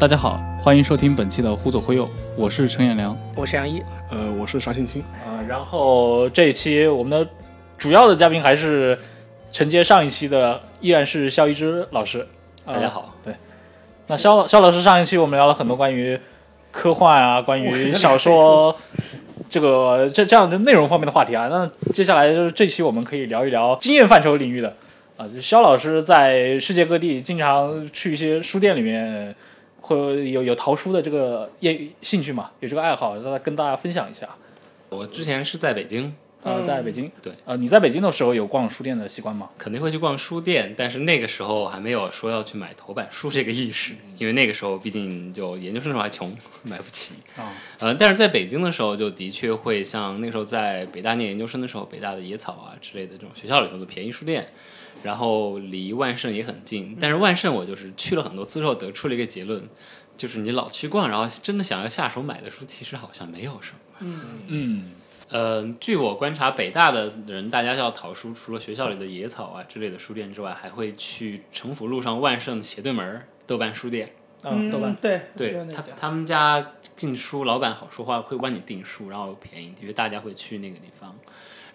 呃，大家好，欢迎收听本期的《忽左忽右》，我是陈彦良。我是杨一，呃，我是沙青青，啊，然后这一期我们的主要的嘉宾还是承接上一期的，依然是肖一之老师。呃大家好，对，那肖老肖老师上一期我们聊了很多关于科幻啊，关于小说这个这这样的内容方面的话题啊。那接下来就是这期我们可以聊一聊经验范畴领域的啊。就肖老师在世界各地经常去一些书店里面，会有有淘书的这个业兴趣嘛，有这个爱好，让他跟大家分享一下。我之前是在北京，呃，在北京，对，呃，你在北京的时候有逛书店的习惯吗？肯定会去逛书店，但是那个时候还没有说要去买头版书这个意识，因为那个时候毕竟就研究生时候还穷，买不起。啊，呃，但是在北京的时候，就的确会像那个时候在北大念研究生的时候，北大的野草啊之类的这种学校里头的便宜书店，然后离万盛也很近。但是万盛我就是去了很多次之后，得出了一个结论，就是你老去逛，然后真的想要下手买的书，其实好像没有什么。嗯，呃，据我观察，北大的人大家要淘书，除了学校里的野草啊之类的书店之外，还会去城府路上万盛斜对门儿豆瓣书店。嗯，豆瓣，对对他，他们家进书老板好说话，会帮你订书，然后便宜，因为大家会去那个地方。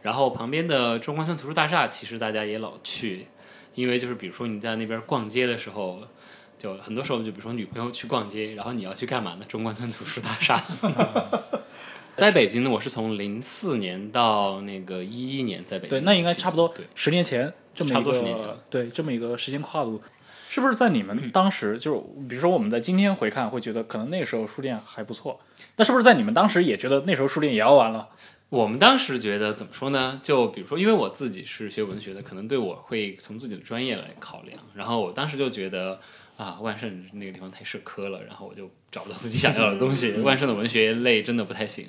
然后旁边的中关村图书大厦，其实大家也老去，因为就是比如说你在那边逛街的时候，就很多时候就比如说女朋友去逛街，然后你要去干嘛呢？中关村图书大厦。在北京呢，我是从零四年到那个一一年在北京，对，那应该差不多对，十年前这么一个，差不多10年前了对，这么一个时间跨度，是不是在你们当时，就是比如说我们在今天回看，会觉得可能那个时候书店还不错，那是不是在你们当时也觉得那时候书店也要完了？我们当时觉得怎么说呢？就比如说，因为我自己是学文学的，可能对我会从自己的专业来考量。然后我当时就觉得啊，万盛那个地方太社科了，然后我就找不到自己想要的东西。万盛的文学类真的不太行，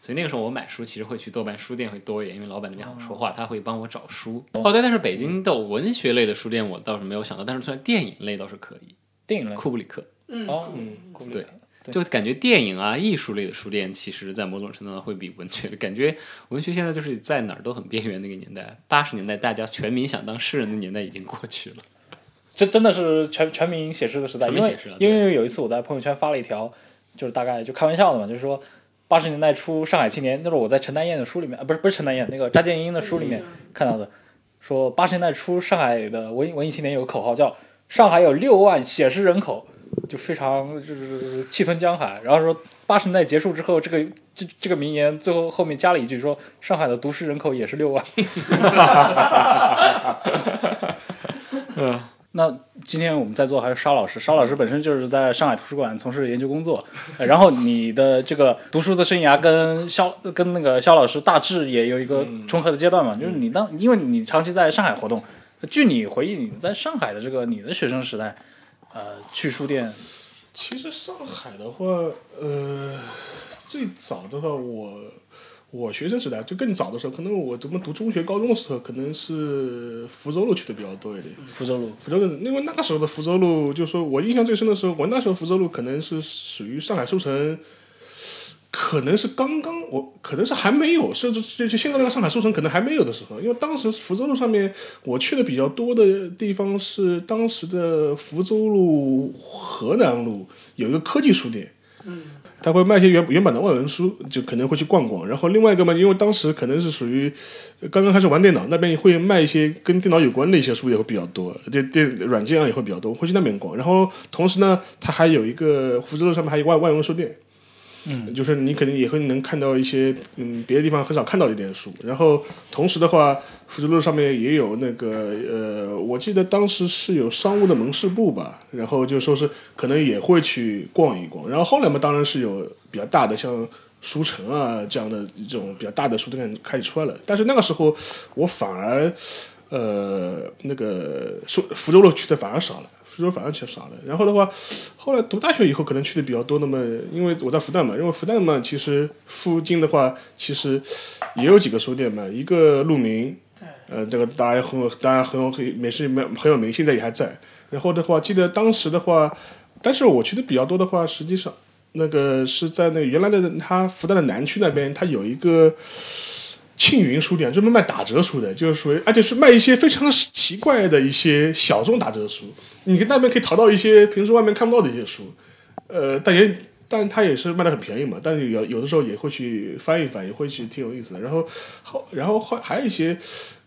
所以那个时候我买书其实会去豆瓣书店会多一点，因为老板那边好说话，他会帮我找书。哦，对，但是北京的文学类的书店我倒是没有想到，但是算电影类倒是可以。电影类库布里克，嗯哦，对就感觉电影啊、艺术类的书店，其实在某种程度上会比文学感觉文学现在就是在哪儿都很边缘那个年代。八十年代大家全民想当诗人的年代已经过去了。这真的是全全民写诗的时代，因为因为有一次我在朋友圈发了一条，就是大概就开玩笑的嘛，就是说八十年代初上海青年，那是我在陈丹燕的书里面，啊，不是不是陈丹燕，那个张建英的书里面看到的，说八十年代初上海的文艺文艺青年有个口号叫“上海有六万写诗人口”，就非常就是气吞江海。然后说八十年代结束之后，这个这这个名言最后后面加了一句说上海的读书人口也是六万。嗯那今天我们在座还有沙老师，沙老师本身就是在上海图书馆从事研究工作，呃然后你的这个读书的生涯跟肖跟那个肖老师大致也有一个重合的阶段嘛，就是你当因为你长期在上海活动，据你回忆，你在上海的这个你的学生时代，呃，去书店，其实上海的话，呃，最早的话，我我学生时代就更早的时候，可能我怎么读中学、高中的时候，可能是福州路去的比较多一点。福州路，福州路，因为那个时候的福州路，就是说我印象最深的时候，我那时候福州路可能是属于上海书城，可能是刚刚我可能是还没有，甚至就就现在那个上海书城可能还没有的时候，因为当时福州路上面我去的比较多的地方是当时的福州路、河南路有一个科技书店，嗯，他会卖一些原原版的外文书，就可能会去逛逛。然后另外一个嘛，因为当时可能是属于刚刚开始玩电脑，那边也会卖一些跟电脑有关的一些书也会比较多，电电软件啊也会比较多，会去那边逛。然后同时呢，它还有一个福州路上面还有外外文书店。嗯，就是你肯定也会能看到一些嗯别的地方很少看到的一点书，然后同时的话，福州路上面也有那个呃，我记得当时是有商务的门市部吧，然后就说是可能也会去逛一逛，然后后来嘛当然是有比较大的像书城啊这样的这种比较大的书店开始出来了，但是那个时候我反而呃那个福福州路去的反而少了。福州反而去少了，然后的话，后来读大学以后可能去的比较多。那么，因为我在复旦嘛，因为复旦嘛，其实附近的话，其实也有几个书店嘛，一个鹿鸣，呃，这个大家很有，大家很有很有名，现在也还在。然后的话，记得当时的话，但是我去的比较多的话，实际上那个是在那个原来的他复旦的南区那边，它有一个庆云书店，专门卖打折书的，就是属于而且是卖一些非常奇怪的一些小众打折书，你那边可以淘到一些平时外面看不到的一些书。呃，但也但它也是卖的很便宜嘛，但是有有的时候也会去翻一翻，也会去挺有意思的。然后后然后还还有一些，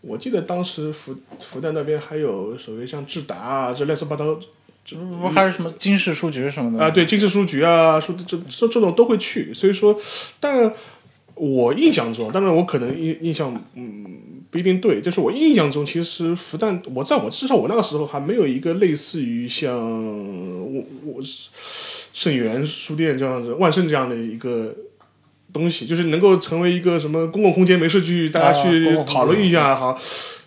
我记得当时福福旦那边还有所谓像智达啊，这乱七八糟不是还是什么金氏书局什么的啊，对，金氏书局啊，说这这这种都会去，所以说，但我印象中，当然我可能印印象嗯不一定对，就是我印象中，其实复旦我在我至少我那个时候还没有一个类似于像我我盛源书店这样子万盛这样的一个。东西就是能够成为一个什么公共空间，没事去大家去讨论一下好。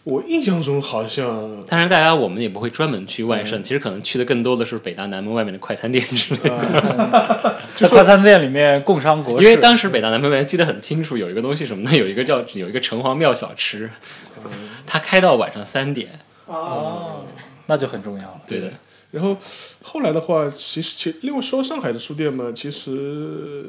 我印象中好像当然，大家我们也不会专门去万盛，其实可能去的更多的是北大南门外面的快餐店之类的。在快餐店里面共商国事，因为当时北大南门外面记得很清楚，有一个东西什么呢？有一个叫有一个城隍庙小吃，它开到晚上三点哦。那就很重要了。对的，然后后来的话，其实其另外说上海的书店嘛，其实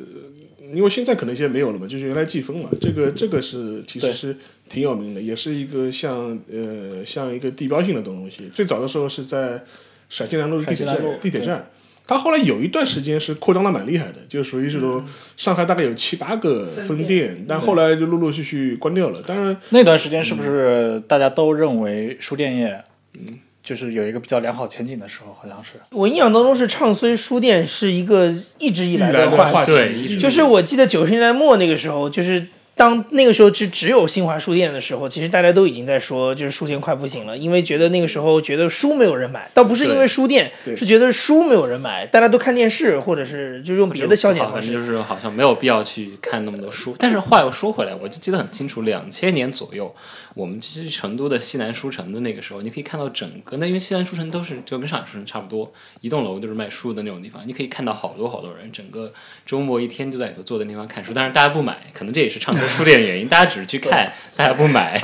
因为现在可能现在没有了嘛，就是原来季风嘛，这个这个是其实是挺有名的，也是一个像呃像一个地标性的东西。最早的时候是在陕西南路地铁站地铁站。它后来有一段时间是扩张的蛮厉害的，就属于这种上海大概有七八个分店，但后来就陆陆续续关掉了。当然，那段时间是不是大家都认为书店业，嗯，就是有一个比较良好前景的时候，好像是。我印象当中是唱衰书店是一个一直以来来的话话题，对题，就是我记得九十年代末那个时候，就是当那个时候只只有新华书店的时候，其实大家都已经在说，就是书店快不行了，因为觉得那个时候觉得书没有人买，倒不是因为书店，是觉得书没有人买，大家都看电视，或者是就是用别的消遣方式。就是好像没有必要去看那么多书。但是话又说回来，我就记得很清楚，两千年左右，我们其实成都的西南书城的那个时候，你可以看到整个那因为西南书城都是就跟上海书城差不多，一栋楼都是卖书的那种地方，你可以看到好多好多人，整个周末一天就在里头坐在那地方看书。但是大家不买，可能这也是唱衰书店的原因，大家只是去看，大家不买。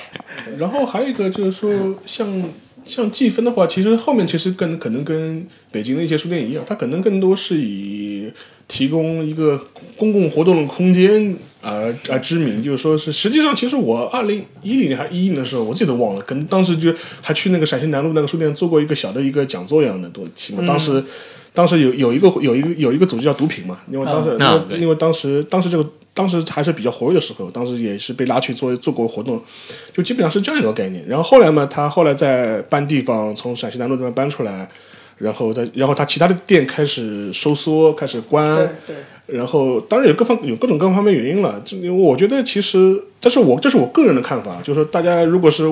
然后还有一个就是说，像像季分的话，其实后面其实跟可能跟北京的一些书店一样，它可能更多是以提供一个公共活动的空间而而知名。就是说是实际上，其实我二零一零年还一一年的时候，我自己都忘了，可能当时就还去那个陕西南路那个书店做过一个小的一个讲座一样的东西嘛。当时当时有有一个有一个有一个组织叫毒品嘛，因为当时、因为因为当时当时这个当时还是比较活跃的时候，当时也是被拉去做做过活动，就基本上是这样一个概念。然后后来嘛，他后来在搬地方，从陕西南路这边搬出来，然后再然后他其他的店开始收缩，开始关。然后当然有各方有各种各方面原因了，这因为我觉得其实，但是我这是我个人的看法，就是说大家如果是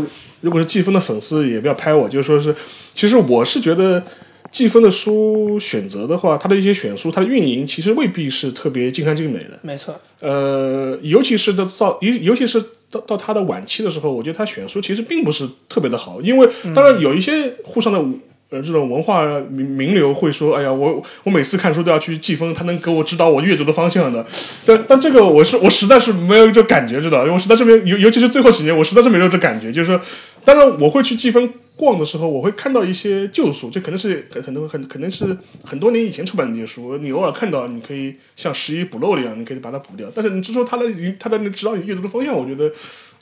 如果是季风的粉丝，也不要拍我，就是说是，其实我是觉得季风的书选择的话，它的一些选书，它的运营其实未必是特别尽善尽美的，没错，呃，尤其是到到尤尤其是到到他的晚期的时候，我觉得他选书其实并不是特别的好，因为当然有一些沪上的。呃，这种文化名名流会说：“哎呀，我我每次看书都要去季风，他能给我指导我阅读的方向的。但但这个我是我实在是没有这感觉，知道？因为我实在是没有，尤尤其是最后几年，我实在是没有这感觉。就是说，当然我会去季风逛的时候，我会看到一些旧书，这可能是很很多很可能是很多年以前出版的那些书，你偶尔看到，你可以像拾遗补漏一样，你可以把它补掉。但是你就说他的他的指导你阅读的方向，我觉得，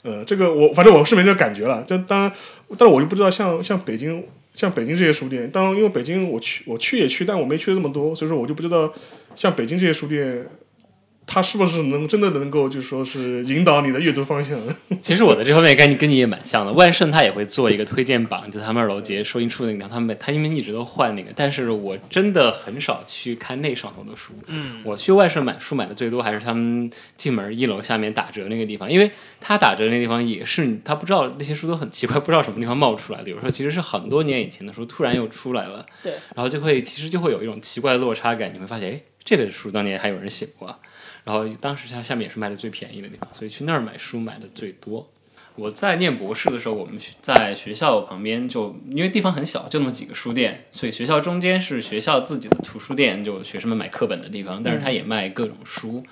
呃，这个我反正我是没这感觉了。这当然，但是我又不知道像像北京。像北京这些书店，当然因为北京我去我去也去，但我没去的那么多，所以说我就不知道像北京这些书店，它是不是能真的能够就是说是引导你的阅读方向？其实我的这方面跟你跟你也蛮像的。万盛他也会做一个推荐榜，就是他们二楼节收银处那个地方，他们他因为一直都换那个，但是我真的很少去看那上头的书。嗯，我去万盛买书买的最多还是他们进门一楼下面打折那个地方，因为他打折那个地方也是他不知道那些书都很奇怪，不知道什么地方冒出来的，有时候其实是很多年以前的书突然又出来了，对，然后就会其实就会有一种奇怪的落差感，你会发现，哎，这个书当年还有人写过啊。然后当时它下面也是卖的最便宜的地方，所以去那儿买书买的最多。我在念博士的时候，我们学在学校旁边就因为地方很小，就那么几个书店，所以学校中间是学校自己的图书店，就学生们买课本的地方，但是它也卖各种书。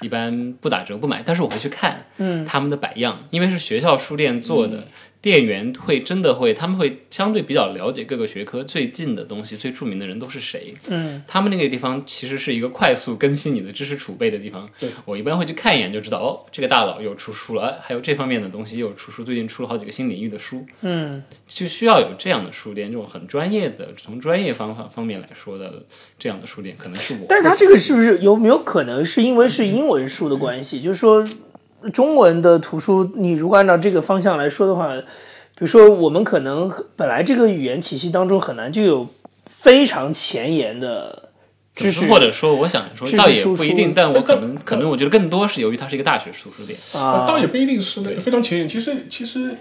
一般不打折不买，但是我会去看嗯他们的摆样，因为是学校书店做的，店员会真的会，他们会相对比较了解各个学科最近的东西，最著名的人都是谁。嗯，他们那个地方其实是一个快速更新你的知识储备的地方。对，我一般会去看一眼就知道，哦，这个大佬又出书了，哎还有这方面的东西又出书，最近出了好几个新领域的书。嗯，就需要有这样的书店，这种很专业的，从专业方法方面来说的这样的书店，可能是我。但是它这个是不是有没有可能是因为是英文书的关系？就是说，中文的图书，你如果按照这个方向来说的话，比如说我们可能本来这个语言体系当中很难就有非常前沿的知识，或者说，我想说倒也不一定，但我可能 可能我觉得更多是由于它是一个大学图书店。啊，倒也不一定是那个非常前沿。其实其实，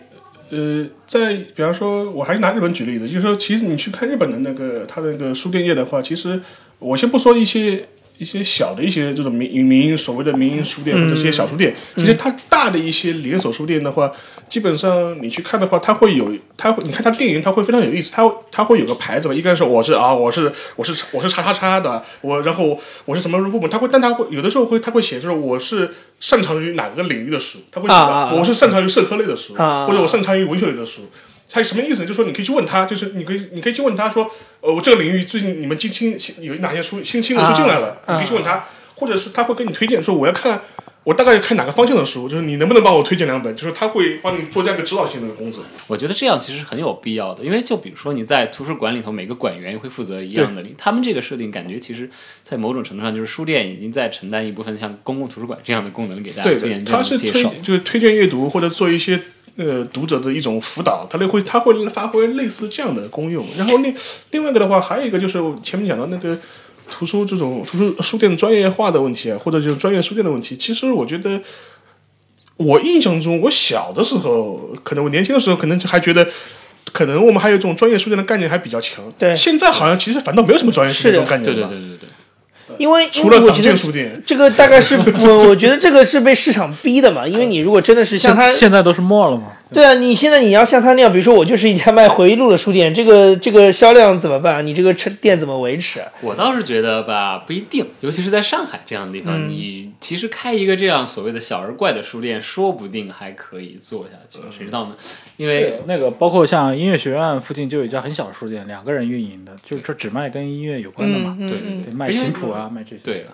呃，在比方说，我还是拿日本举例子，就是说，其实你去看日本的那个它那个书店业的话，其实我先不说一些。一些小的一些这种民民营所谓的民营书店或者一些小书店，其实它大的一些连锁书店的话，基本上你去看的话，它会有，它会，你看它店员，它会非常有意思，它它会有个牌子嘛，一个是我是啊，我是我是我是叉叉叉的，我然后我是什么部门，它会，但它会有的时候会，它会写就是我是擅长于哪个领域的书，它会写我是擅长于社科类的书，啊。或者我擅长于文学类的书。它什么意思呢？就是说你可以去问他，就是你可以你可以去问他说，呃，我这个领域最近你们新新新有哪些书新新的书进来了，啊你可以去问他，或者是他会给你推荐说我要看。我大概看哪个方向的书，就是你能不能帮我推荐两本，就是他会帮你做这样一个指导性的工作。我觉得这样其实很有必要的，因为就比如说你在图书馆里头，每个馆员会负责一样的，他们这个设定感觉其实，在某种程度上就是书店已经在承担一部分像公共图书馆这样的功能，给大家对他是推。就是推荐阅读或者做一些呃读者的一种辅导，他会他会发挥类似这样的功用。然后另另外一个的话，还有一个就是我前面讲到那个图书这种图书书店专业化的问题啊，或者就是专业书店的问题，其实我觉得。我印象中，我小的时候，可能我年轻的时候，可能还觉得，可能我们还有这种专业书店的概念还比较强。对现在好像其实反倒没有什么专业书店这种概念了吧。对对对对对，因为除了党因为我觉得建书店，这个大概是 我我觉得这个是被市场逼的嘛，因为你如果真的是像他现现在都是末了嘛？对啊，你现在你要像他那样，比如说我就是一家卖回忆录的书店，这个这个销量怎么办？你这个车店怎么维持？啊我倒是觉得吧，不一定，尤其是在上海这样的地方，你其实开一个这样所谓的小而怪的书店，说不定还可以做下去，谁知道呢？因为那个包括像音乐学院附近就有一家很小的书店，两个人运营的，就这只卖跟音乐有关的嘛，对对嗯对卖琴谱啊，卖这些。对了，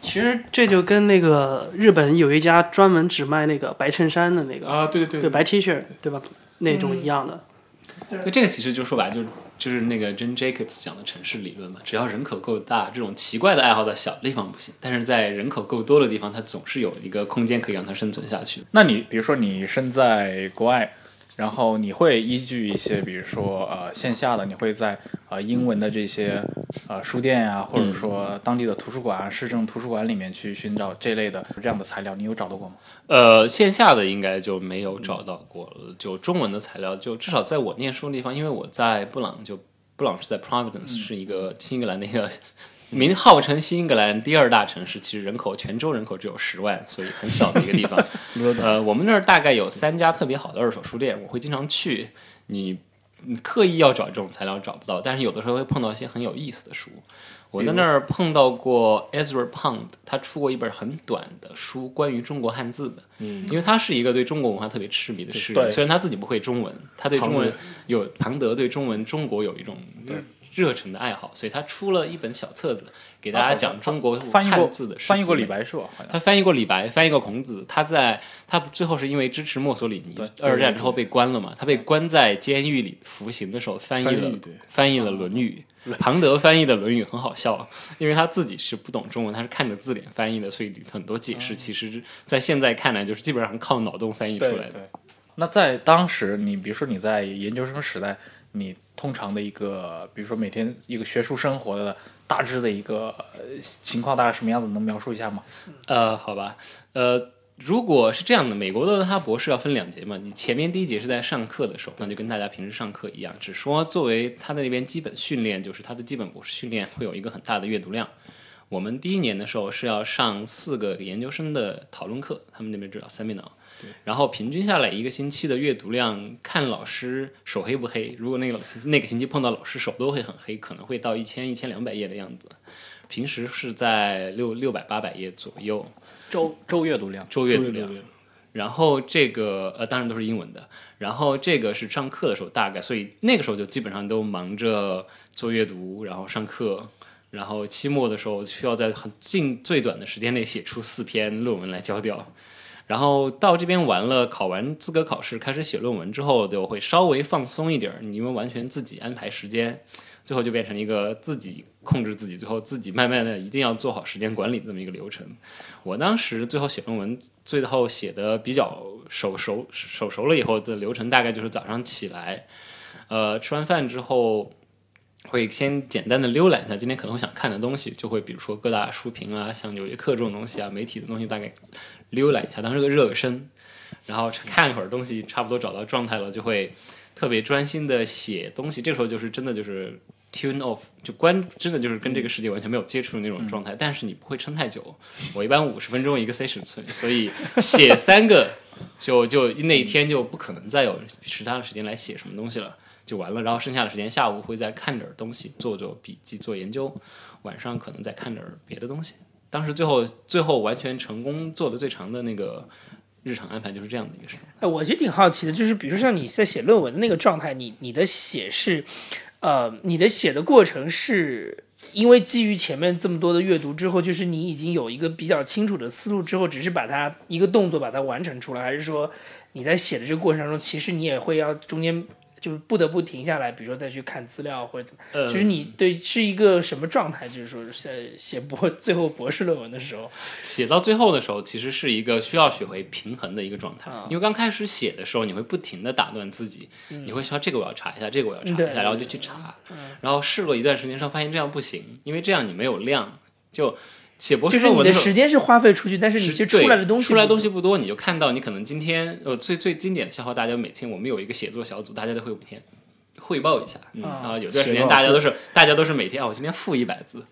其实这就跟那个日本有一家专门只卖那个白衬衫的那个，啊，对对对白 T 恤，对吧？那种一样的。对这个其实就说白了就是就是那个 Jen Jacobs 讲的城市理论嘛，只要人口够大，这种奇怪的爱好在小地方不行，但是在人口够多的地方，它总是有一个空间可以让它生存下去。那你比如说你身在国外，然后你会依据一些，比如说呃线下的，你会在呃英文的这些呃书店啊，或者说当地的图书馆、啊市政图书馆里面去寻找这类的这样的材料，你有找到过吗？呃，线下的应该就没有找到过了，就中文的材料，就至少在我念书的地方，因为我在布朗，就布朗是在 Providence，、是一个新英格兰的一个名号称新英格兰第二大城市，其实人口全州人口只有十万，所以很小的一个地方。呃，我们那儿大概有三家特别好的二手书店，我会经常去。你你刻意要找这种材料找不到，但是有的时候会碰到一些很有意思的书。我在那儿碰到过 Ezra Pound，他出过一本很短的书，关于中国汉字的。嗯，因为他是一个对中国文化特别痴迷的诗人，虽然他自己不会中文，他对中文有庞德对中文中国有一种热忱的爱好，所以他出了一本小册子，给大家讲中国翻译过汉字的诗翻译过李白是吧？他翻译过李白，翻译过孔子。他在他最后是因为支持墨索里尼，二战之后被关了嘛。他被关在监狱里服刑的时候，翻译了翻译了《论语》。庞德翻译的《论语》很好笑，因为他自己是不懂中文，他是看着字典翻译的，所以很多解释其实，在现在看来就是基本上靠脑洞翻译出来的。对。那在当时，你比如说你在研究生时代，你通常的一个，比如说每天一个学术生活的大致的一个情况，大概什么样子？能描述一下吗？呃，好吧，呃，如果是这样的，美国的他博士要分两节嘛，你前面第一节是在上课的时候，那就跟大家平时上课一样，只说作为他的那边基本训练，就是他的基本博士训练会有一个很大的阅读量。我们第一年的时候是要上四个研究生的讨论课，他们那边叫 seminar。然后平均下来一个星期的阅读量，看老师手黑不黑。如果那个老师那个星期碰到老师手都会很黑，可能会到一千一千两百页的样子。平时是在六六百八百页左右周周阅读量，周阅读量。然后这个呃，当然都是英文的。然后这个是上课的时候大概，所以那个时候就基本上都忙着做阅读，然后上课。然后期末的时候需要在很近最短的时间内写出四篇论文来交掉。然后到这边完了，考完资格考试，开始写论文之后，就会稍微放松一点儿，你因为完全自己安排时间，最后就变成一个自己控制自己，最后自己慢慢的一定要做好时间管理这么一个流程。我当时最后写论文，最后写的比较手熟手熟了以后的流程，大概就是早上起来，呃，吃完饭之后。会先简单的浏览一下今天可能会想看的东西，就会比如说各大书评啊，像《纽约客》这种东西啊，媒体的东西大概浏览一下，当是个热身，然后看一会儿东西，差不多找到状态了，就会特别专心的写东西。这个时候就是真的就是 tune off，就关，真的就是跟这个世界完全没有接触的那种状态。但是你不会撑太久，我一般五十分钟一个 session，所以写三个就就那一天就不可能再有其他的时间来写什么东西了。就完了，然后剩下的时间下午会再看点东西，做做笔记，做研究，晚上可能再看点别的东西。当时最后最后完全成功做的最长的那个日常安排就是这样的一个事。哎，我就挺好奇的，就是比如说像你在写论文的那个状态，你你的写是，呃，你的写的过程是因为基于前面这么多的阅读之后，就是你已经有一个比较清楚的思路之后，只是把它一个动作把它完成出来，还是说你在写的这个过程当中，其实你也会要中间就是不得不停下来，比如说再去看资料或者怎么，呃，就是你对是一个什么状态？就是说写写博最后博士论文的时候，写到最后的时候，其实是一个需要学会平衡的一个状态。啊因为刚开始写的时候，你会不停的打断自己，你会说这个我要查一下，这个我要查一下，然后就去查，然后试过一段时间之后，发现这样不行，因为这样你没有量，就写博就是你的时间是花费出去，但是你其实出来的东西出来东西不多，你就看到你可能今天呃最最经典的消耗，大家每天我们有一个写作小组，大家都会每天汇报一下，啊然后有段时间大家都是大家都是每天啊，我今天负一百字。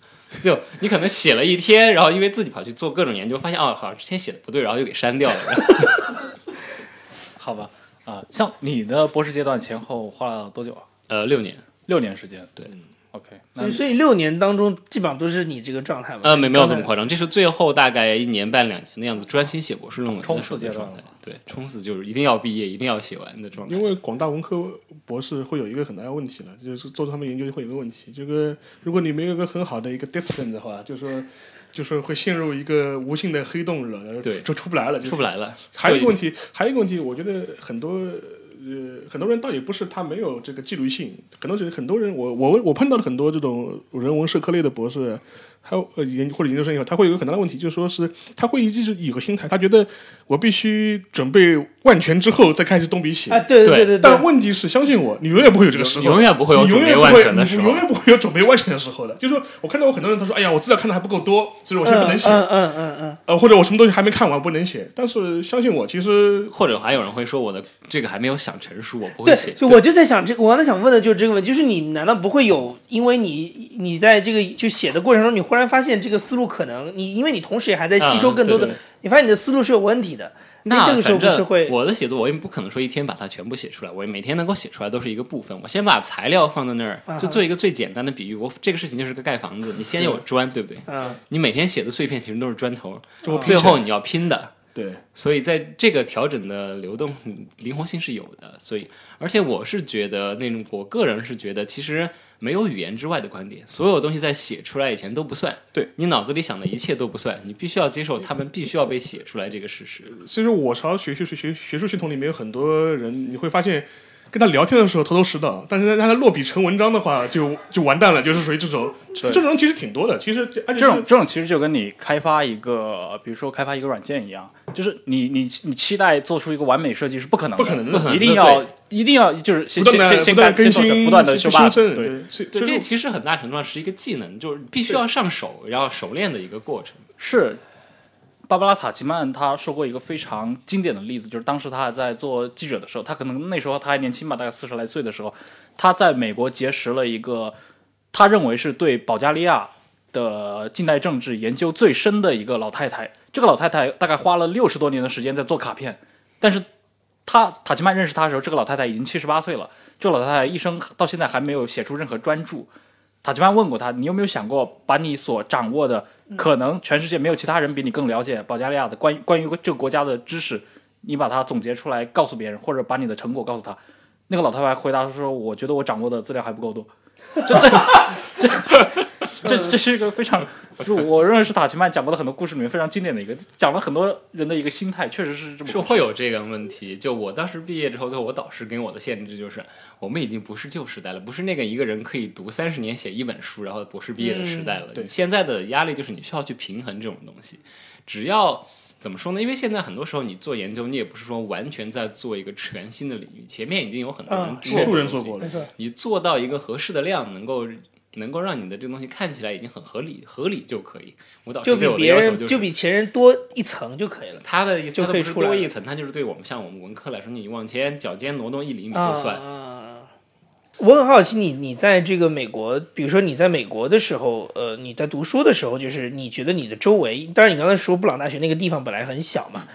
就你可能写了一天，然后因为自己跑去做各种研究，发现哦，好像之前写的不对，然后又给删掉了。好吧？啊，像你的博士阶段前后花了多久啊？呃，六年，六年时间。对，OK，那所以六年当中基本上都是你这个状态嘛？呃，没没有这么夸张，这是最后大概一年半两年的样子，专心写博士论文冲刺阶段。对，冲刺就是一定要毕业，一定要写完的状态。因为广大文科博士会有一个很大的问题了，就是做他们研究会有一个问题，这个如果你没有一个很好的一个 discipline 的话，就是说就是会陷入一个无尽的黑洞了，对就出不来了，就是出不来了。还有一个问题，还有一个问题，我觉得很多呃很多人倒也不是他没有这个纪律性，很多人很多人我我我碰到了很多这种人文社科类的博士，还有呃研或者研究生以后，他会有一个很大的问题，就是说是他会一直有个心态，他觉得我必须准备万全之后再开始动笔写。啊，对对对对但问题是，相信我，你永远不会有这个时候，永远不会有你永准备万远不会全的时候你永远不会有准备万全的时候的。就是说我看到有很多人，他说：“哎呀，我资料看的还不够多，所以我现在不能写。嗯嗯嗯嗯呃，或者我什么东西还没看完，不能写。但是相信我，其实或者还有人会说我的这个还没有想成熟，我不会写，。就我就在想这个，我刚才想问的就是这个问题，就是你难道不会有，因为你你在这个就写的过程中，你忽然发现这个思路可能你因为你同时也还在吸收啊更多的，对对你发现你的思路是有问题的，那这个时候不是会我的写作，我也不可能说一天把它全部写出来，我每天能够写出来都是一个部分。我先把材料放在那儿啊，就做一个最简单的比喻。我这个事情就是个盖房子，你先有砖，对不对？嗯你每天写的碎片其实都是砖头，最后你要拼的。对所以在这个调整的流动嗯灵活性是有的，所以而且我是觉得那种我个人是觉得其实没有语言之外的观点，所有东西在写出来以前都不算，对你脑子里想的一切都不算，你必须要接受他们必须要被写出来这个事实。所以说我朝学学学学学术系统里面有很多人，你会发现。跟他聊天的时候头头是道，但是让他落笔成文章的话，就就完蛋了，就是属于这种。这种其实挺多的，其实而且这种这种其实就跟你开发一个，比如说开发一个软件一样，就是你你你期待做出一个完美设计是不可能的，不可能的一定要一定要就是先先先先做新，不断的修修 bug，正，对，对，这其实很大程度上是一个技能，就是必须要上手，然后熟练的一个过程。是。芭芭拉塔奇曼他说过一个非常经典的例子，就是当时他还在做记者的时候，他可能那时候他还年轻吧，大概四十来岁的时候，他在美国结识了一个他认为是对保加利亚的近代政治研究最深的一个老太太。这个老太太大概花了六十多年的时间在做卡片，但是她塔奇曼认识她的时候，这个老太太已经七十八岁了。这个老太太一生到现在还没有写出任何专著。塔吉曼问过他：“你有没有想过把你所掌握的，可能全世界没有其他人比你更了解保加利亚的关于关于这个国家的知识，你把它总结出来告诉别人，或者把你的成果告诉他？”那个老太太回答说：“我觉得我掌握的资料还不够多。”这这这这这是一个非常，就我认为是塔奇曼讲过的很多故事里面非常经典的一个，讲了很多人的一个心态，确实是这么是会有这个问题。就我当时毕业之后，最后我导师给我的限制就是，我们已经不是旧时代了，不是那个一个人可以读三十年写一本书，然后博士毕业的时代了。对现在的压力就是你需要去平衡这种东西。只要怎么说呢？因为现在很多时候你做研究，你也不是说完全在做一个全新的领域，前面已经有很多人啊无数人做过了没。错，你做到一个合适的量，能够能够让你的这个东西看起来已经很合理，合理就可以。我导师对我的就比别人就比前人多一层就可以了。他的意思，就可以出来多一层，他就是对我们像我们文科来说，你往前脚尖挪动一厘米就算。啊我很好奇你，你在这个美国，比如说你在美国的时候，呃，你在读书的时候，就是你觉得你的周围，当然你刚才说布朗大学那个地方本来很小嘛，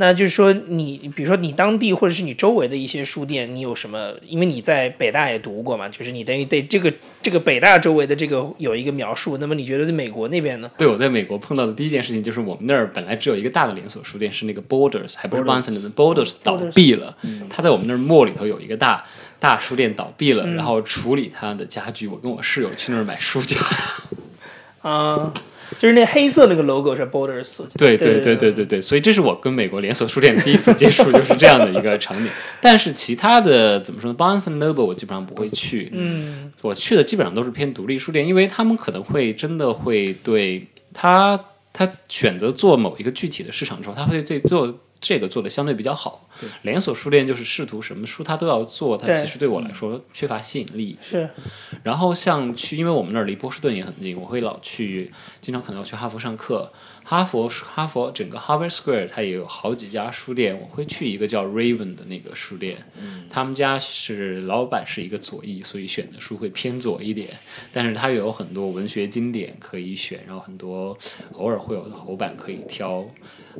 那就是说你，比如说你当地或者是你周围的一些书店，你有什么？因为你在北大也读过嘛，就是你等于对这个这个北大周围的这个有一个描述。那么你觉得在美国那边呢？对我在美国碰到的第一件事情就是，我们那儿本来只有一个大的连锁书店，是那个 Borders，还不是 Barnes and Borders 倒闭了。他在我们那儿 mall 里头有一个大大书店倒闭了，然后处理他的家具。我跟我室友去那儿买书架。啊、就是那黑色那个 logo 是 Borders，对对对对对对对，所以这是我跟美国连锁书店第一次接触，就是这样的一个场景。但是其他的怎么说呢？Barnes and Noble 我基本上不会去，嗯我去的基本上都是偏独立书店，因为他们可能会真的会对他他选择做某一个具体的市场之后，他会对做这个做的相对比较好。连锁书店就是试图什么书他都要做，它其实对我来说缺乏吸引力。是然后像去，因为我们那儿离波士顿也很近，我会老去，经常可能要去哈佛上课。哈佛哈佛整个 Harvard Square 它也有好几家书店，我会去一个叫 Raven 的那个书店，他们家是老板是一个左翼，所以选的书会偏左一点，但是它有很多文学经典可以选，然后很多偶尔会有头版可以挑。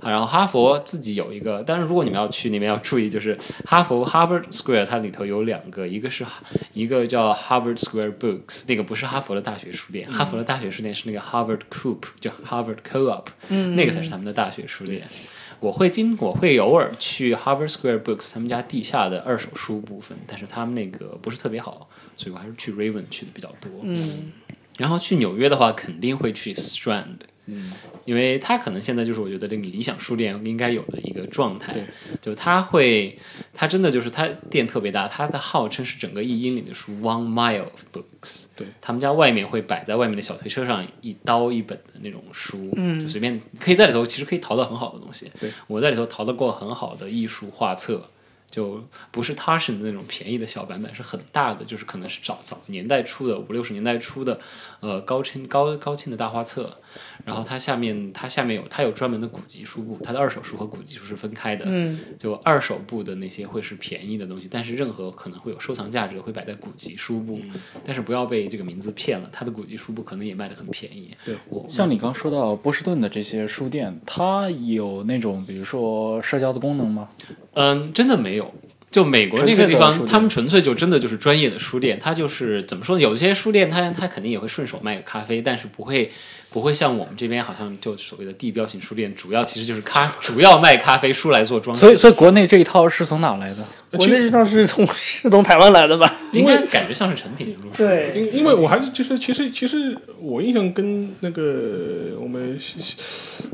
啊然后哈佛自己有一个，但是如果你们要去那边要注意，就是哈佛 Harvard Square 它里头有两个，一个是一个叫 Harvard Square Books，那个不是哈佛的大学书店，哈佛的大学书店是那个 Harvard Coop，叫 Harvard Co-op，、那个才是他们的大学书店。我会经我会偶尔去 Harvard Square Books 他们家地下的二手书部分，但是他们那个不是特别好，所以我还是去 Raven 去的比较多。嗯然后去纽约的话，肯定会去 Strand，嗯，因为它可能现在就是我觉得这个理想书店应该有的一个状态，对，就它会，它真的就是它店特别大，它的号称是整个一英里的书 one mile of books，对，他们家外面会摆在外面的小推车上一刀一本的那种书，嗯。就随便可以在里头其实可以淘到很好的东西，对，我在里头淘到过很好的艺术画册。就不是 Taschen 的那种便宜的小版本，是很大的，就是可能是早早年代出的五六十年代出的，呃高清高高清的大画册。然后它下面它下面有它有专门的古籍书部，它的二手书和古籍书是分开的。嗯就二手部的那些会是便宜的东西，但是任何可能会有收藏价值会摆在古籍书部，但是不要被这个名字骗了，它的古籍书部可能也卖的很便宜。对我像你刚说到波士顿的这些书店，它有那种比如说社交的功能吗？嗯，真的没有。就美国那个地方，他们纯粹就真的就是专业的书店，他就是怎么说呢？有些书店他他肯定也会顺手卖个咖啡，但是不会不会像我们这边好像就所谓的地标型书店，主要其实就是咖主要卖咖啡书来做装饰。所以，所以国内这一套是从哪来的？国内这套是从是从台湾来的吧？应该感觉像是成品。对因因为我还是就是其实其实我印象跟那个我们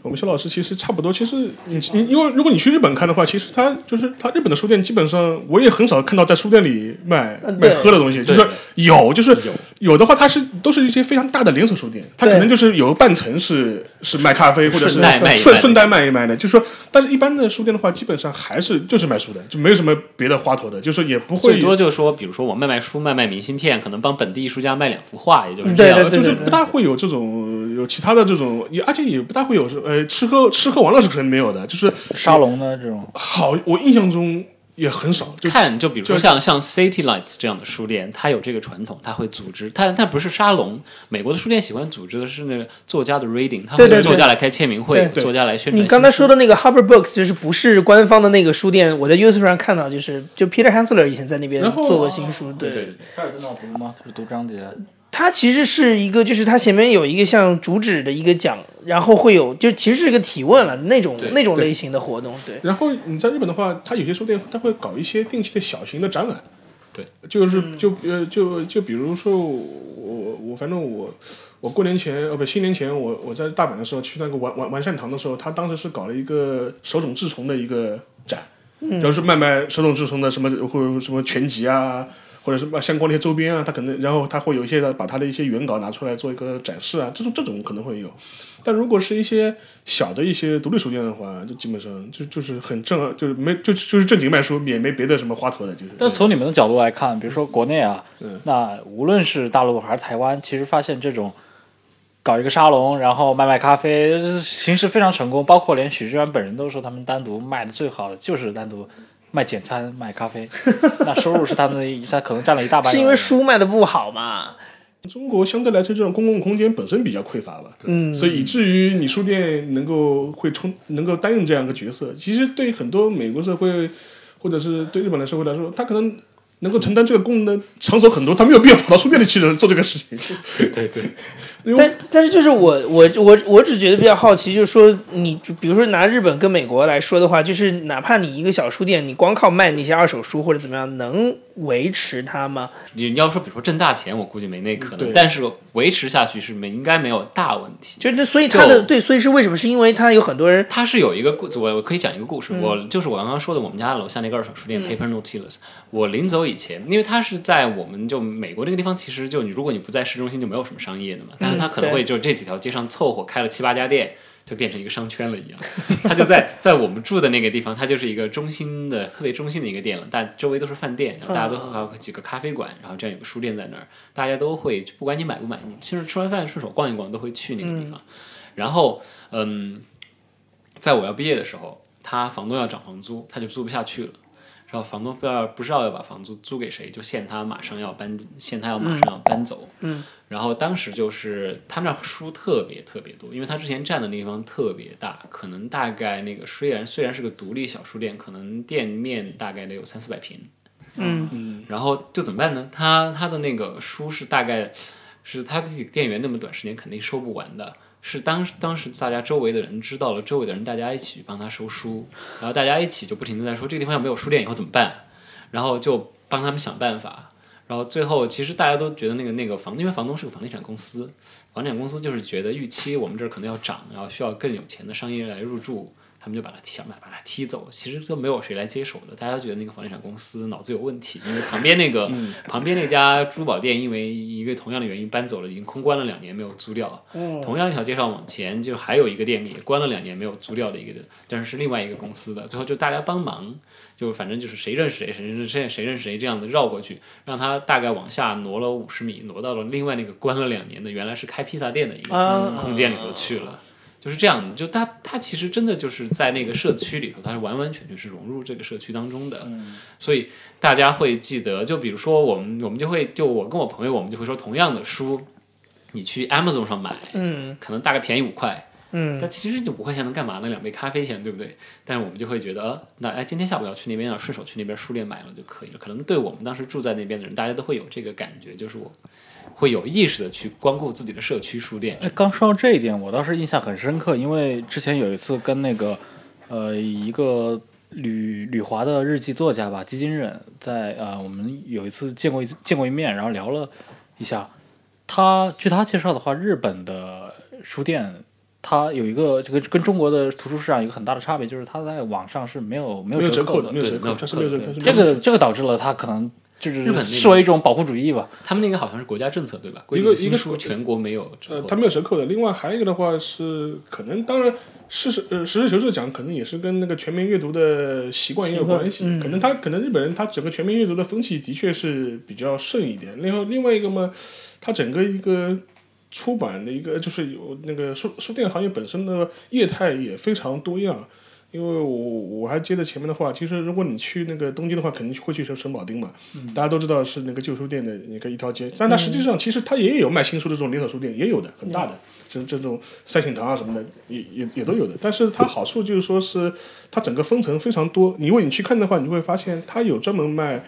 我们肖老师其实差不多。其实你你因为如果你去日本看的话，其实他就是他日本的书店基本上我也很少看到在书店里卖卖喝的东西，就是有就是有的话，它是都是一些非常大的连锁书店，它可能就是有半层是是卖咖啡或者是顺带卖顺顺带卖一卖的，就是说，但是一般的书店的话，基本上还是就是卖书的，就没有什么别的花头的，就是也不会最多就是说，比如说我卖卖书、卖卖明信片，可能帮本地艺术家卖两幅画，也就是这对样。就是不大会有这种有其他的这种，也而且也不大会有呃吃喝吃喝玩乐是肯定没有的，就是沙龙的这种，好，我印象中也很少，就看，就比如说像像 City Lights 这样的书店，它有这个传统，它会组织，它它不是沙龙。美国的书店喜欢组织的是那个作家的 reading，他会有对对对作家来开签名会，对作家来宣传。你刚才说的那个 Harvard Books 就是不是官方的那个书店，我在 YouTube 上看到，就是就 Peter Hansler 以前在那边做过新书，对。对开始在那读吗？就是读章节。它其实是一个，就是它前面有一个像主旨的一个讲，然后会有，就其实是一个提问了那种那种类型的活动，对。然后你在日本的话，它有些书店它会搞一些定期的小型的展览，对，就是就呃就就比如说我我我反正我我过年前呃不新年前我我在大阪的时候去那个完完完善堂的时候，他当时是搞了一个手冢治虫的一个展，然后是卖卖手冢治虫的什么或者什么全集啊。或者是把相关的一些周边啊，他可能，然后他会有一些把他的一些原稿拿出来做一个展示啊，这种这种可能会有，但如果是一些小的一些独立书店的话，就基本上就就是很正，就是没就就是正经卖书，也没别的什么花头的，就是。但从你们的角度来看，比如说国内啊，嗯那无论是大陆还是台湾，其实发现这种搞一个沙龙，然后卖卖咖啡，形式非常成功。包括连许志远本人都说，他们单独卖的最好的就是单独卖简餐、卖咖啡，那收入是他们的，他可能占了一大半。是因为书卖的不好嘛？中国相对来说，这种公共空间本身比较匮乏吧，嗯，所以以至于你书店能够会充能够担任这样一个角色。其实对很多美国社会，或者是对日本的社会来说，他可能能够承担这个功能的场所很多，他没有必要跑到书店里去做这个事情。对对对，但但是就是我我我我只觉得比较好奇，就是说你比如说拿日本跟美国来说的话，就是哪怕你一个小书店，你光靠卖那些二手书或者怎么样，能维持它吗？你你要说比如说挣大钱，我估计没那可能，但是维持下去是没应该没有大问题。就那所以它的对，所以是为什么？是因为它有很多人他是有一个故，我我可以讲一个故事。嗯我就是我刚刚说的，我们家楼下那个二手书店、Paper Nautilus。我临走以前，因为它是在我们就美国那个地方，其实就你如果你不在市中心，就没有什么商业的嘛。但是它可能会就这几条街上凑合开了七八家店，就变成一个商圈了一样。它就在在我们住的那个地方，它就是一个中心的特别中心的一个店了，但周围都是饭店，然后大家都还有几个咖啡馆，然后这样有个书店在那儿，大家都会不管你买不买，你其实吃完饭顺手逛一逛都会去那个地方。然后，嗯，在我要毕业的时候，他房东要涨房租，他就租不下去了。然后房东不知道不知道要把房租租给谁，就限他马上要搬，限他要马上要搬走。嗯。然后当时就是他那儿书特别特别多，因为他之前占的那地方特别大，可能大概那个虽然虽然是个独立小书店，可能店面大概得有三四百平。嗯然后就怎么办呢？他他的那个书是大概是他的店员那么短时间肯定收不完的，是当当时大家周围的人知道了，周围的人大家一起帮他收书，然后大家一起就不停的在说这个地方要没有书店以后怎么办，然后就帮他们想办法。然后最后，其实大家都觉得那个那个房，因为房东是个房地产公司，房地产公司就是觉得预期我们这儿可能要涨，然后需要更有钱的商业来入驻，他们就把他想办法把他踢走。其实都没有谁来接手的，大家觉得那个房地产公司脑子有问题，因为旁边那个、旁边那家珠宝店因为一个同样的原因搬走了，已经空关了两年没有租掉。同样一条街上往前就还有一个店也关了两年没有租掉的一个，但是是另外一个公司的，最后就大家帮忙。就反正就是谁认识谁，谁认识谁，谁认识谁这样的绕过去，让他大概往下挪了五十米，挪到了另外那个关了两年的原来是开披萨店的一个啊空间里头去了。就是这样的，就他他其实真的就是在那个社区里头，他是完完全全是融入这个社区当中的，所以大家会记得，就比如说我们我们就会就我跟我朋友，我们就会说同样的书，你去 Amazon 上买，嗯可能大概便宜五块，嗯但其实就五块钱能干嘛呢？两杯咖啡钱，对不对？但是我们就会觉得，呃那哎，今天下午要去那边，要顺手去那边书店买了就可以了。可能对我们当时住在那边的人，大家都会有这个感觉，就是我会有意识的去光顾自己的社区书店。哎，刚说到这一点，我倒是印象很深刻，因为之前有一次跟那个呃一个旅旅华的日记作家吧，基金忍，在呃我们有一次见过一次见过一面，然后聊了一下。他据他介绍的话，日本的书店它有一个这个跟中国的图书市场有一个很大的差别，就是它在网上是没有没没有折扣的，。没有折扣，对没有它是没有折扣。这个这个导致了他可能就是日本视为一种保护主义吧。他们那个好像是国家政策对吧？一个一个是全国没有折呃，扣它没有折扣的。另外还有一个的话是，可能当然事实呃实事求是讲，可能也是跟那个全民阅读的习惯也有关系。嗯可能他可能日本人他整个全民阅读的风气的确是比较盛一点。另外另外一个嘛，他整个一个出版的一个就是有那个书书店行业本身的业态也非常多样。因为我我还接着前面的话，其实如果你去那个东京的话，肯定会去城城保町嘛，大家都知道是那个旧书店的一个一条街，但它实际上其实它也有卖新书的这种连锁书店，也有的很大的，这这种三省堂啊什么的也也也都有的。但是它好处就是说是它整个分层非常多，你如果你去看的话，你会发现它有专门卖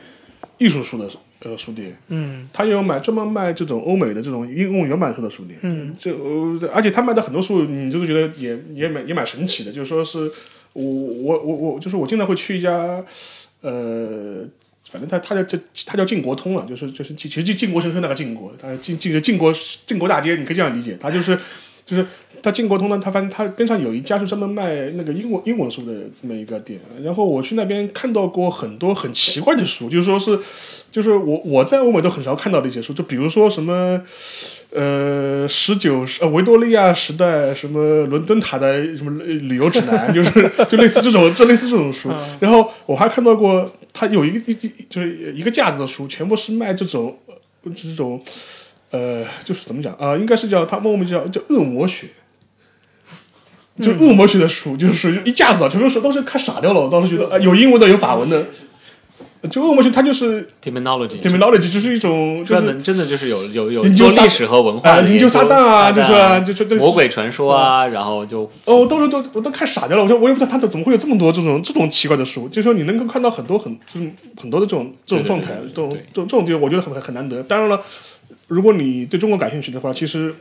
艺术书的呃书店，嗯。他也有买专门卖这种欧美的这种英用原版书的书店，嗯，这呃而且他卖的很多书，你就会觉得也也蛮也蛮神奇的，就是说是我我我我就是我经常会去一家呃。反正他他叫这他叫晋国通了，就是就是其实就晋国神社那个晋国，他晋晋晋国晋国大街，你可以这样理解，他就是就是他进国通呢，他发现他边上有一家是专门卖那个英文英文书的这么一个店，然后我去那边看到过很多很奇怪的书，就是说是就是我我在欧美都很少看到的一些书，就比如说什么，呃，十九世呃维多利亚时代什么伦敦塔的什么旅游指南，就是就类似这种，就类似这种书。然后我还看到过，他有一个一一就是一个架子的书，全部是卖这种呃这种呃，就是怎么讲啊、应该是叫他们我们叫叫恶魔学。就是恶魔学的书，就是属于一架子啊，全部是当时看傻掉了。我当时觉得，啊，有英文的，有法文的，就恶魔学，它就是 terminology，就是一种就专是门真的就是有有有研究撒做历史和文化研究撒旦啊，就是啊就就就魔鬼传说啊，然后就哦，我当时都我都看傻掉了，我说我也不知道他怎么会有这么多这种这种奇怪的书，就是说你能够看到很多很就是很多的这种这种状态，这种这种这种地方，我觉得很很很难得。当然了，如果你对中国感兴趣的话，其实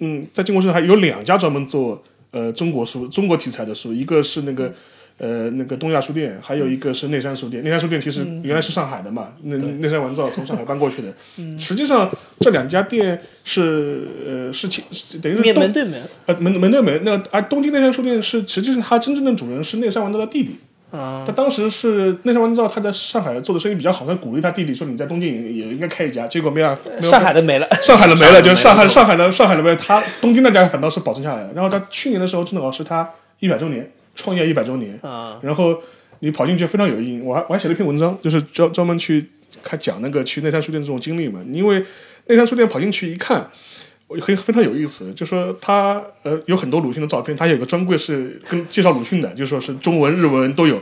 嗯，在靖国市还有两家专门做呃中国书中国题材的书，一个是那个。呃，那个东亚书店，还有一个是内山书店。内山书店其实原来是上海的嘛，那内山完造从上海搬过去的。实际上这两家店是呃是其等于是门对门呃，门门对门，那而东京内山书店是实际上它真正的主人是内山完造的弟弟。啊，他当时是内山完造，他在上海做的生意比较好，他鼓励他弟弟说你在东京也也应该开一家，结果没有没有上海的没了，上海的没了，就是上海上上海的上海的没了，他东京那家反倒是保存下来了。然后他去年的时候正好是他一百周年创业一百周年，啊，然后你跑进去非常有意义。我还我还写了一篇文章，就是专专门去看讲那个去内山书店这种经历嘛。因为内山书店跑进去一看，我很非常有意思，就说他呃有很多鲁迅的照片，他有个专柜是跟介绍鲁迅的，就说是中文、日文都有。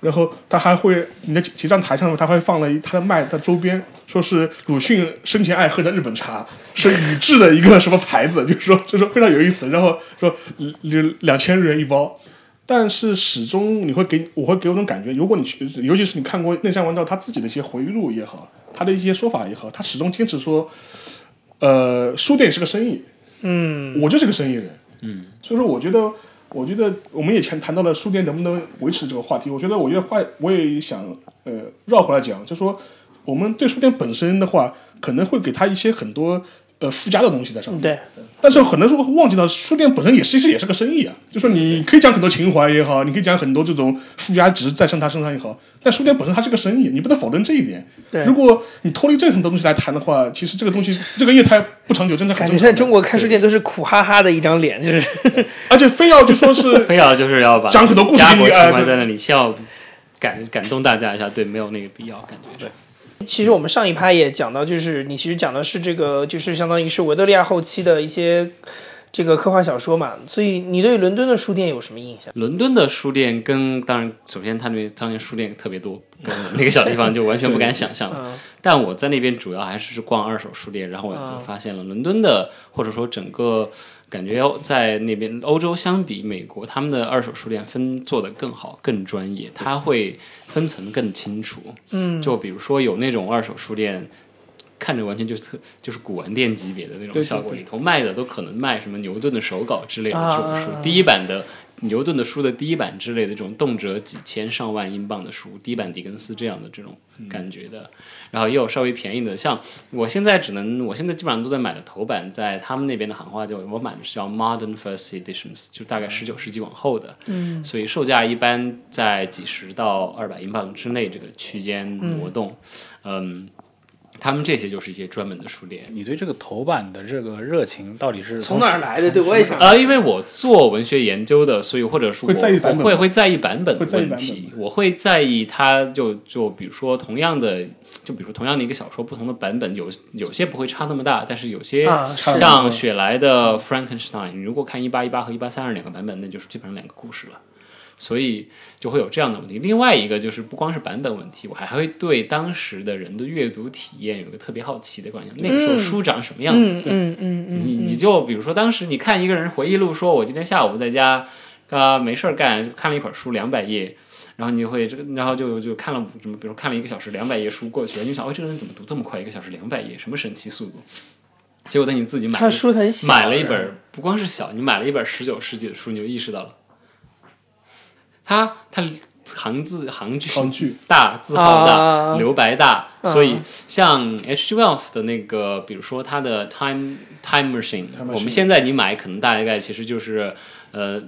然后他还会，你的结账台上他会放了一他的卖的周边，说是鲁迅生前爱喝的日本茶，是宇治的一个什么牌子，就是说就是说非常有意思。然后说两两千日元一包，但是始终你会给我会给我种感觉，如果你去，尤其是你看过内山完造他自己的一些回忆录也好，他的一些说法也好，他始终坚持说，呃，书店是个生意，嗯，我就是个生意人，嗯，所以说我觉得，我觉得我们以前谈到了书店能不能维持这个话题，我觉得我觉得话我也想呃绕回来讲，就说我们对书店本身的话，可能会给他一些很多呃附加的东西在上面，对，但是很多时候会忘记到书店本身也其实也是个生意啊，就说你可以讲很多情怀也好，你可以讲很多这种附加值在上他身上也好，但书店本身它是个生意，你不能否认这一点。对如果你脱离这层东西来谈的话，其实这个东西这个业态不长久，真的很感正常的。觉在中国开书店都是苦哈哈的一张脸，就是而且非要就说是 非要就是要把讲很多故事家国情怀在那里，笑感感动大家一下，对，没有那个必要，感觉是。其实我们上一趴也讲到，就是你其实讲的是这个，就是相当于是维多利亚后期的一些这个科幻小说嘛。所以你对伦敦的书店有什么印象？伦敦的书店跟当然，首先它那边当年书店特别多，那个小地方就完全不敢想象。嗯但我在那边主要还是逛二手书店，然后我就发现了伦敦的，或者说整个感觉在那边欧洲相比美国，他们的二手书店分做得更好、更专业，它会分层更清楚。嗯，就比如说有那种二手书店。看着完全就是特就是古玩店级别的那种效果，对里头卖的都可能卖什么牛顿的手稿之类的这种书，啊第一版的牛顿的书的第一版之类的这种动辄几千上万英镑的书，第一版狄更斯这样的这种感觉的，然后也有稍微便宜的，像我现在只能，我现在基本上都在买的头版，在他们那边的行话就我买的是叫 Modern First Editions，就大概十九世纪往后的，嗯，所以售价一般在几十到二百英镑之内这个区间挪动，嗯。他们这些就是一些专门的书店，你对这个头版的这个热情到底是从哪儿来的？对，我也想。呃，因为我做文学研究的，所以或者说会在意我版本吗会会在意版本的问题本，我会在意它就就比如说同样的，就比如说同样的一个小说，不同的版本有有些不会差那么大，但是有些啊像雪莱的 Frankenstein，你如果看一八一八和一八三二两个版本，那就是基本上两个故事了。所以就会有这样的问题。另外一个就是不光是版本问题，我还会对当时的人的阅读体验有一个特别好奇的观念。那个时候书长什么样子？嗯对，嗯嗯嗯，你你就比如说当时你看一个人回忆录，说我今天下午在家啊没事儿干，看了一本书两百页。然后你就会这个，然后就就看了什么，比如看了一个小时两百页书过去了，你就想，哦，这个人怎么读这么快？一个小时两百页，什么神奇速度？结果等你自己买他书很小，买了一本，不光是小，你买了一本十九世纪的书，你就意识到了，它它行字行距行距大，字号大，啊留白大，啊所以像 H. G. Wells 的那个，比如说他的 Time Time Machine 我们现在你买可能大概其实就是呃，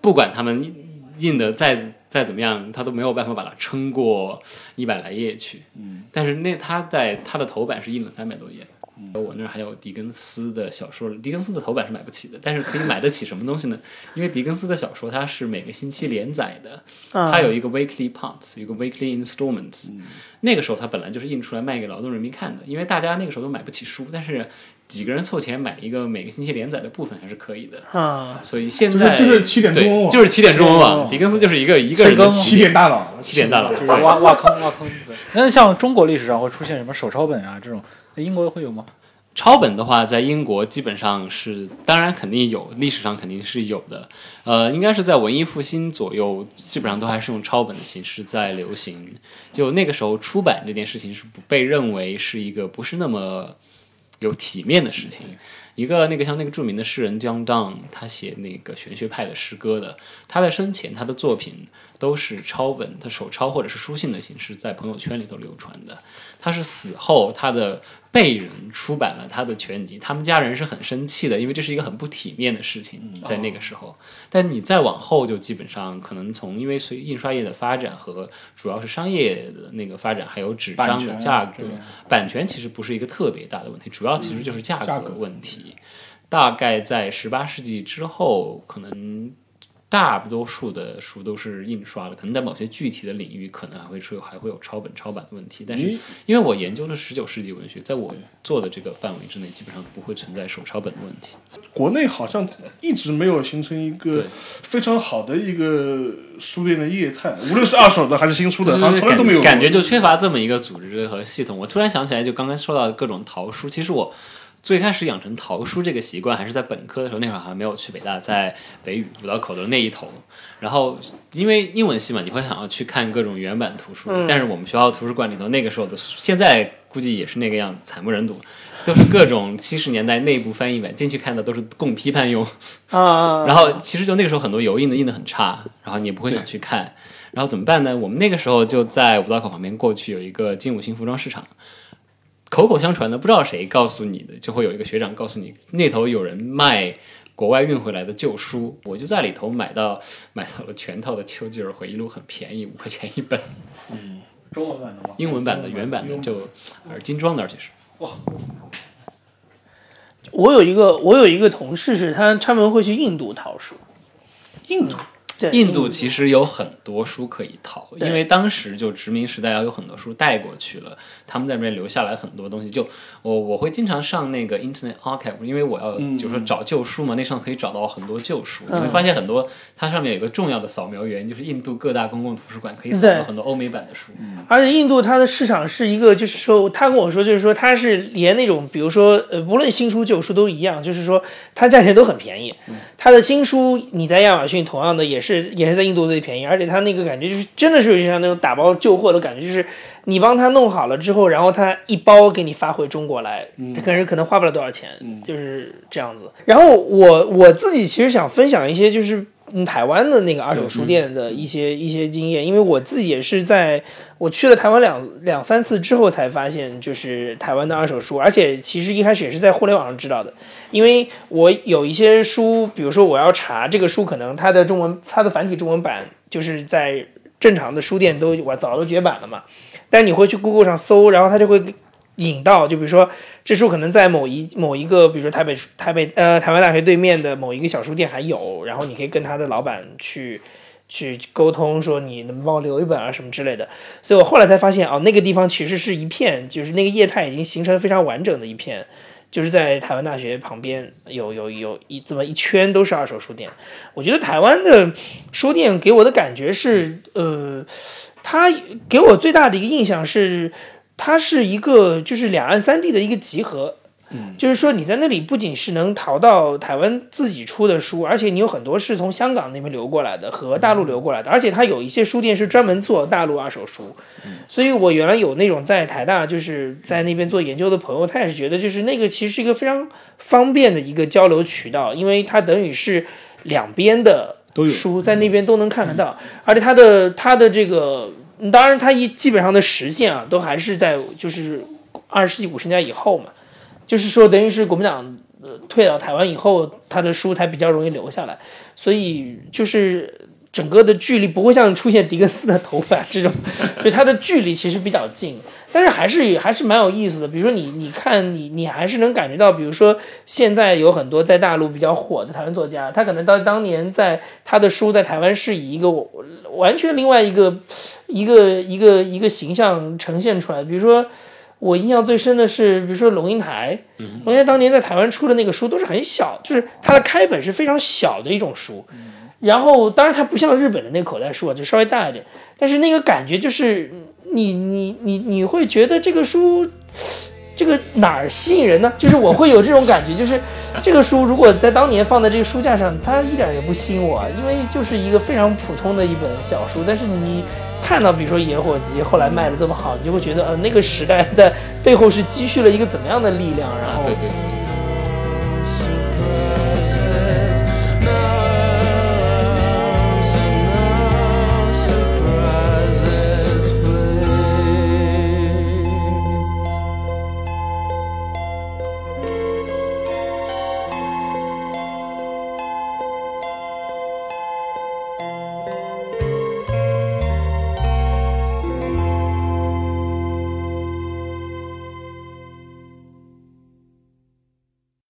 不管他们印的再再怎么样，他都没有办法把它撑过一百来页去。嗯，但是那他在他的头版是印了三百多页。我那儿还有狄更斯的小说，狄更斯的头版是买不起的，但是可以买得起什么东西呢？因为狄更斯的小说它是每个星期连载的，啊它有一个 weekly parts，有一个 weekly installments。那个时候它本来就是印出来卖给劳动人民看的，因为大家那个时候都买不起书，但是几个人凑钱买一个每个星期连载的部分还是可以的。啊，所以现在就是七点中文对，网就是七点中文起点中文网网，狄更斯就是一个一个人的催更起点大佬，起点大佬，就是挖挖坑挖坑。对，那像中国历史上会出现什么手抄本啊这种，那英国会有吗？抄本的话，在英国基本上是，当然肯定有，历史上肯定是有的。呃，应该是在文艺复兴左右，基本上都还是用抄本的形式在流行。就那个时候，出版这件事情是不被认为是一个不是那么有体面的事情。一个那个像那个著名的诗人 John Donne，他写那个玄学派的诗歌的，他在生前他的作品都是抄本，他手抄或者是书信的形式在朋友圈里头流传的。他是死后他的辈人出版了他的全集，他们家人是很生气的，因为这是一个很不体面的事情，在那个时候。但你再往后，就基本上可能从因为随印刷业的发展和主要是商业的那个发展，还有纸张的价格这个，版权其实不是一个特别大的问题，主要其实就是价格问题。大概在十八世纪之后，可能大多数的书都是印刷的，可能在某些具体的领域，可能还会出还会有抄本抄版的问题。但是因为我研究的十九世纪文学，在我做的这个范围之内，基本上不会存在手抄本的问题。国内好像一直没有形成一个非常好的一个书店的业态，无论是二手的还是新出的，好像就是从来都没有。感感觉就缺乏这么一个组织和系统。我突然想起来，就刚才说到各种淘书，其实我最开始养成淘书这个习惯，还是在本科的时候，那会儿还没有去北大，在北语五道口的那一头。然后因为英文系嘛，你会想要去看各种原版图书，但是我们学校图书馆里头那个时候的，现在估计也是那个样子，惨不忍睹。都是各种七十年代内部翻译本，进去看的都是供批判用，啊，然后其实就那个时候很多油印的印的很差，然后你也不会想去看，然后怎么办呢？我们那个时候就在五道口旁边过去有一个金五星服装市场，口口相传的，不知道谁告诉你的，就会有一个学长告诉你那头有人卖国外运回来的旧书，我就在里头买到 买到了全套的丘吉尔回忆录，很便宜，五块钱一本，嗯中文版的吗？英文版的原版的就而精装的，而且是。哇。我有一个我有一个同事是他专门会去印度淘书，印度对，印度其实有很多书可以淘，因为当时就殖民时代要有很多书带过去了，他们在那边留下来很多东西。就我我会经常上那个 Internet Archive，因为我要就是说找旧书嘛，那上可以找到很多旧书。你会发现很多它上面有一个重要的扫描源，就是印度各大公共图书馆可以扫对到很多欧美版的书。而且印度它的市场是一个，就是说，他跟我说，就是说，它是连那种，比如说，呃，无论新书旧书都一样，就是说，它价钱都很便宜。它的新书你在亚马逊同样的也是也是在印度最便宜，而且他那个感觉就是真的是有点像那种打包旧货的感觉，就是你帮他弄好了之后，然后他一包给你发回中国来，这个人可能花不了多少钱，就是这样子。然后我我自己其实想分享一些就是。嗯，台湾的那个二手书店的一些一些经验，因为我自己也是在我去了台湾两两三次之后才发现，就是台湾的二手书，而且其实一开始也是在互联网上知道的，因为我有一些书，比如说我要查这个书，可能它的中文它的繁体中文版就是在正常的书店都我早都绝版了嘛，但你会去 Google 上搜，然后它就会引到，就比如说这书可能在某一某一个，比如说台北台北呃台湾大学对面的某一个小书店还有，然后你可以跟他的老板去去沟通，说你能帮我留一本啊什么之类的。所以我后来才发现，哦，那个地方其实是一片，就是那个业态已经形成非常完整的一片，就是在台湾大学旁边有有有一这么一圈都是二手书店。我觉得台湾的书店给我的感觉是，呃，它给我最大的一个印象是，它是一个就是两岸三地的一个集合。嗯，就是说你在那里不仅是能淘到台湾自己出的书，而且你有很多是从香港那边流过来的和大陆流过来的，而且它有一些书店是专门做大陆二手书。所以我原来有那种在台大就是在那边做研究的朋友，他也是觉得就是那个其实是一个非常方便的一个交流渠道，因为它等于是两边的书在那边都能看得到，而且它的它的这个，当然它一基本上的实现啊，都还是在就是二十世纪五十年代以后嘛，就是说等于是国民党呃退到台湾以后，他的书才比较容易留下来，所以就是整个的距离不会像出现狄更斯的头发这种，所以它的距离其实比较近，但是还是还是蛮有意思的。比如说你你看你你还是能感觉到，比如说现在有很多在大陆比较火的台湾作家，他可能到当年在他的书在台湾是以一个完全另外一个一个一个一个形象呈现出来的，比如说。我印象最深的是，比如说龙应台，龙应台当年在台湾出的那个书都是很小，就是它的开本是非常小的一种书，然后当然它不像日本的那个口袋书啊，就稍微大一点，但是那个感觉就是你你你你会觉得这个书这个哪儿吸引人呢？就是我会有这种感觉，就是这个书如果在当年放在这个书架上，它一点也不吸引我，因为就是一个非常普通的一本小书，但是你。看到比如说野火鸡后来卖的这么好，你就会觉得呃那个时代的背后是积蓄了一个怎么样的力量，然后对对对